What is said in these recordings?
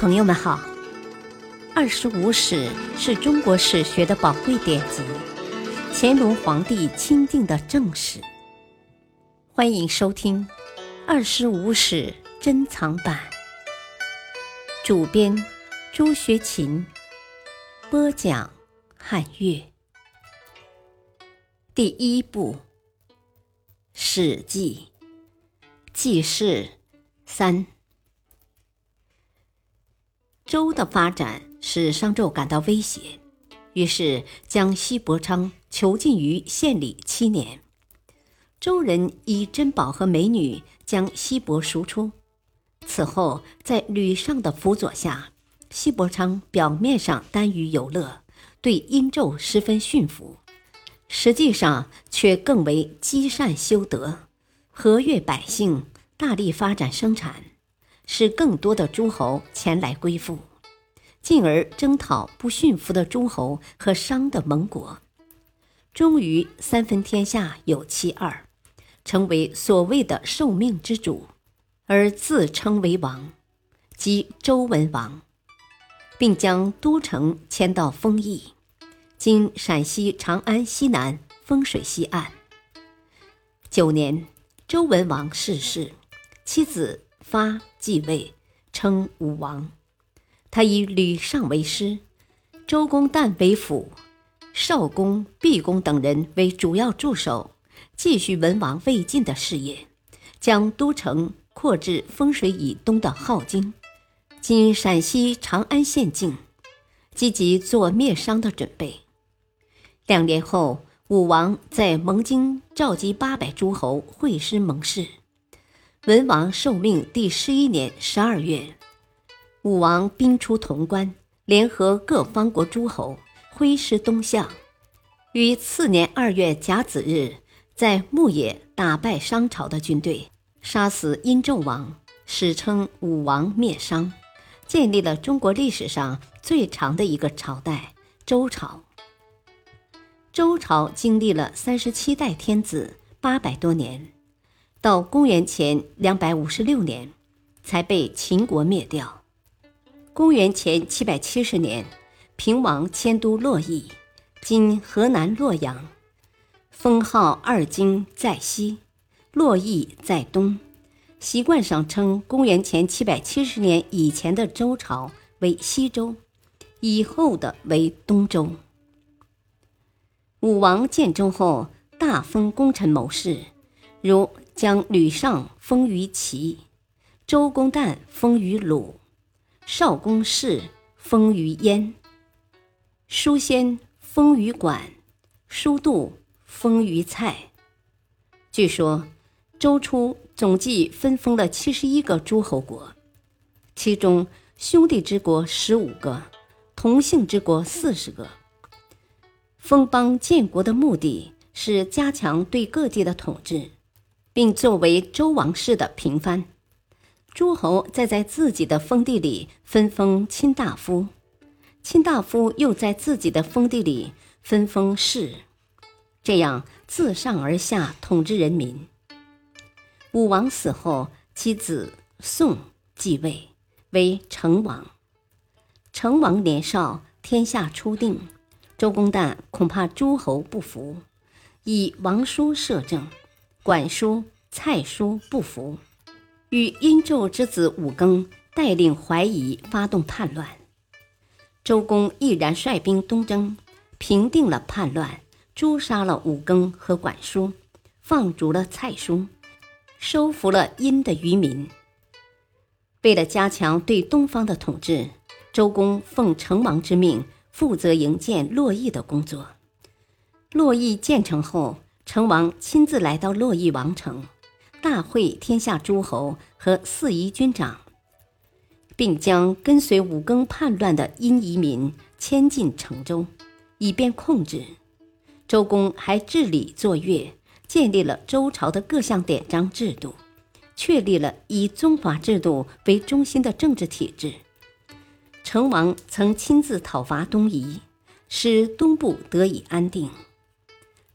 朋友们好，《二十五史》是中国史学的宝贵典籍，乾隆皇帝钦定的正史。欢迎收听《二十五史珍藏版》，主编朱学勤，播讲汉乐。第一部《史记》记事三。周的发展使商纣感到威胁，于是将西伯昌囚禁于县里七年。周人以珍宝和美女将西伯赎出。此后，在吕尚的辅佐下，西伯昌表面上耽于游乐，对殷纣十分驯服，实际上却更为积善修德，和悦百姓，大力发展生产。使更多的诸侯前来归附，进而征讨不驯服的诸侯和商的盟国，终于三分天下有其二，成为所谓的受命之主，而自称为王，即周文王，并将都城迁到丰邑，今陕西长安西南丰水西岸。九年，周文王逝世，妻子。发继位，称武王。他以吕尚为师，周公旦为辅，少公、毕公等人为主要助手，继续文王未尽的事业，将都城扩至丰水以东的镐京，今陕西长安县境，积极做灭商的准备。两年后，武王在蒙京召集八百诸侯会师盟誓。文王受命第十一年十二月，武王兵出潼关，联合各方国诸侯，挥师东向。于次年二月甲子日，在牧野打败商朝的军队，杀死殷纣王，史称武王灭商，建立了中国历史上最长的一个朝代——周朝。周朝经历了三十七代天子，八百多年。到公元前两百五十六年，才被秦国灭掉。公元前七百七十年，平王迁都洛邑（今河南洛阳），封号二京在西，洛邑在东。习惯上称公元前七百七十年以前的周朝为西周，以后的为东周。武王建周后，大封功臣谋士，如。将吕尚封于齐，周公旦封于鲁，少公氏封于燕，叔先封于管，叔度封于蔡。据说周初总计分封了七十一个诸侯国，其中兄弟之国十五个，同姓之国四十个。封邦建国的目的是加强对各地的统治。并作为周王室的平藩，诸侯再在自己的封地里分封卿大夫，卿大夫又在自己的封地里分封士，这样自上而下统治人民。武王死后，其子宋继位为成王。成王年少，天下初定，周公旦恐怕诸侯不服，以王叔摄政。管叔、蔡叔不服，与殷纣之子武庚带领怀疑发动叛乱。周公毅然率兵东征，平定了叛乱，诛杀了武庚和管叔，放逐了蔡叔，收服了殷的渔民。为了加强对东方的统治，周公奉成王之命，负责营建洛邑的工作。洛邑建成后。成王亲自来到洛邑王城，大会天下诸侯和四夷军长，并将跟随武庚叛乱的殷移民迁进成州，以便控制。周公还治理作乐，建立了周朝的各项典章制度，确立了以宗法制度为中心的政治体制。成王曾亲自讨伐东夷，使东部得以安定。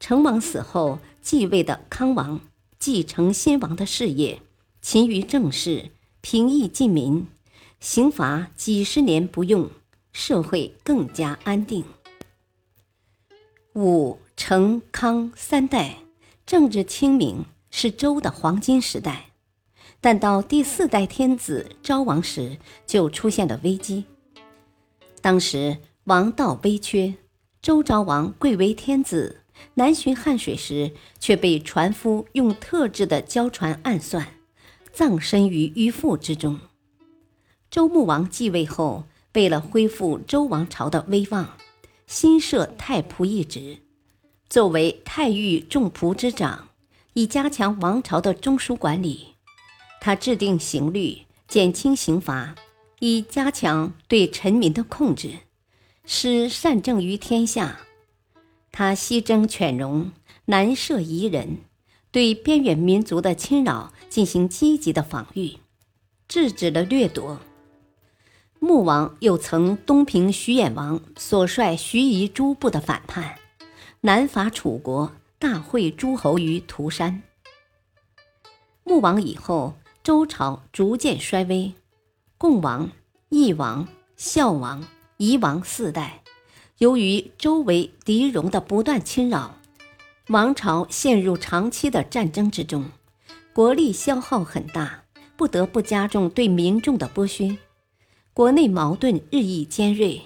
成王死后，继位的康王继承先王的事业，勤于政事，平易近民，刑罚几十年不用，社会更加安定。武、成、康三代政治清明，是周的黄金时代。但到第四代天子昭王时，就出现了危机。当时王道危缺，周昭王贵为天子，南巡汉水时，却被船夫用特制的胶船暗算，葬身于鱼腹之中。周穆王继位后，为了恢复周王朝的威望，新设太仆一职，作为太尉众仆之长，以加强王朝的中枢管理。他制定刑律，减轻刑罚，以加强对臣民的控制，使善政于天下。他西征犬戎，南涉夷人，对边远民族的侵扰进行积极的防御，制止了掠夺。穆王又曾东平徐偃王所率徐夷诸部的反叛，南伐楚国，大会诸侯于涂山。穆王以后。周朝逐渐衰微，共王、义王、孝王、夷王四代，由于周围敌戎的不断侵扰，王朝陷入长期的战争之中，国力消耗很大，不得不加重对民众的剥削，国内矛盾日益尖锐，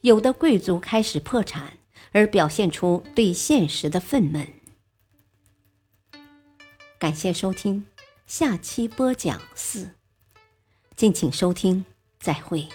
有的贵族开始破产，而表现出对现实的愤懑。感谢收听。下期播讲四，敬请收听，再会。